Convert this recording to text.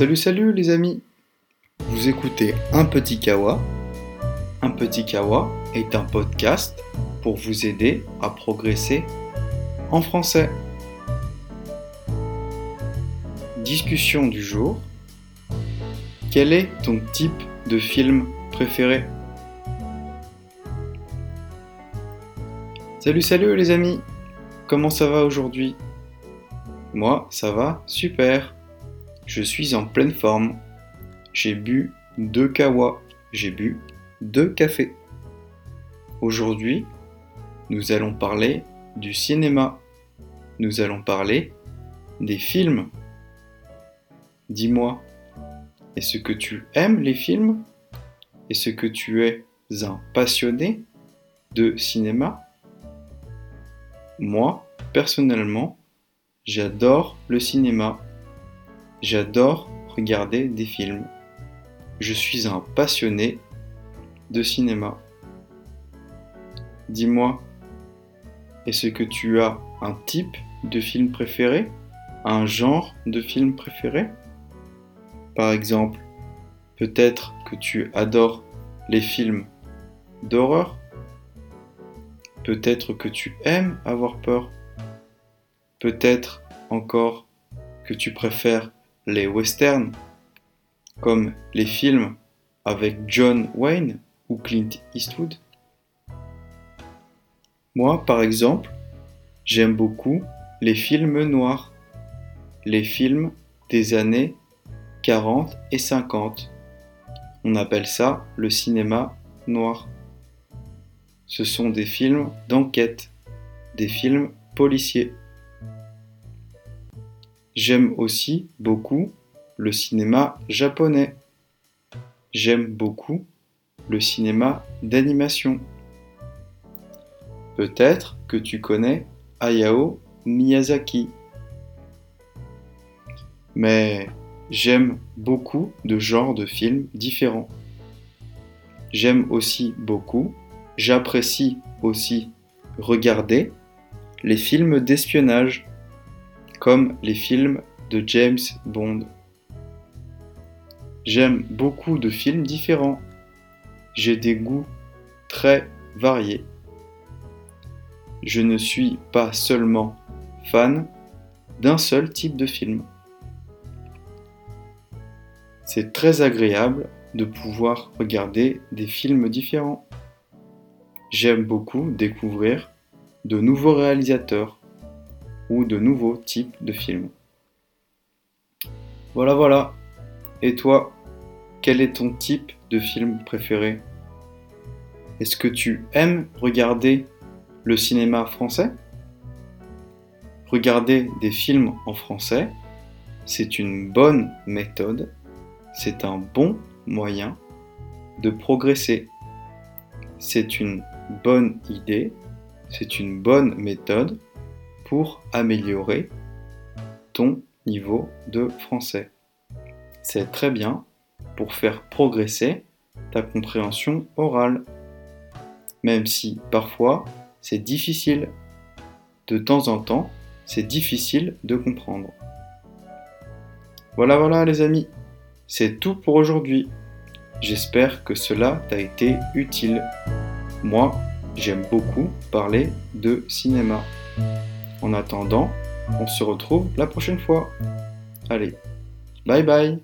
Salut salut les amis Vous écoutez Un Petit Kawa. Un Petit Kawa est un podcast pour vous aider à progresser en français. Discussion du jour. Quel est ton type de film préféré? Salut salut les amis Comment ça va aujourd'hui? Moi ça va super je suis en pleine forme. J'ai bu deux kawa. J'ai bu deux cafés. Aujourd'hui, nous allons parler du cinéma. Nous allons parler des films. Dis-moi, est-ce que tu aimes les films? Est-ce que tu es un passionné de cinéma? Moi, personnellement, j'adore le cinéma. J'adore regarder des films. Je suis un passionné de cinéma. Dis-moi, est-ce que tu as un type de film préféré? Un genre de film préféré? Par exemple, peut-être que tu adores les films d'horreur Peut-être que tu aimes avoir peur Peut-être encore que tu préfères les westerns, comme les films avec John Wayne ou Clint Eastwood. Moi, par exemple, j'aime beaucoup les films noirs, les films des années 40 et 50. On appelle ça le cinéma noir. Ce sont des films d'enquête, des films policiers. J'aime aussi beaucoup le cinéma japonais. J'aime beaucoup le cinéma d'animation. Peut-être que tu connais Hayao Miyazaki. Mais j'aime beaucoup de genres de films différents. J'aime aussi beaucoup, j'apprécie aussi regarder les films d'espionnage comme les films de James Bond. J'aime beaucoup de films différents. J'ai des goûts très variés. Je ne suis pas seulement fan d'un seul type de film. C'est très agréable de pouvoir regarder des films différents. J'aime beaucoup découvrir de nouveaux réalisateurs ou de nouveaux types de films. Voilà, voilà. Et toi, quel est ton type de film préféré? Est-ce que tu aimes regarder le cinéma français? Regarder des films en français, c'est une bonne méthode, c'est un bon moyen de progresser. C'est une bonne idée, c'est une bonne méthode pour améliorer ton niveau de français. C'est très bien pour faire progresser ta compréhension orale, même si parfois c'est difficile. De temps en temps, c'est difficile de comprendre. Voilà, voilà les amis, c'est tout pour aujourd'hui. J'espère que cela t'a été utile. Moi, j'aime beaucoup parler de cinéma. En attendant, on se retrouve la prochaine fois. Allez, bye bye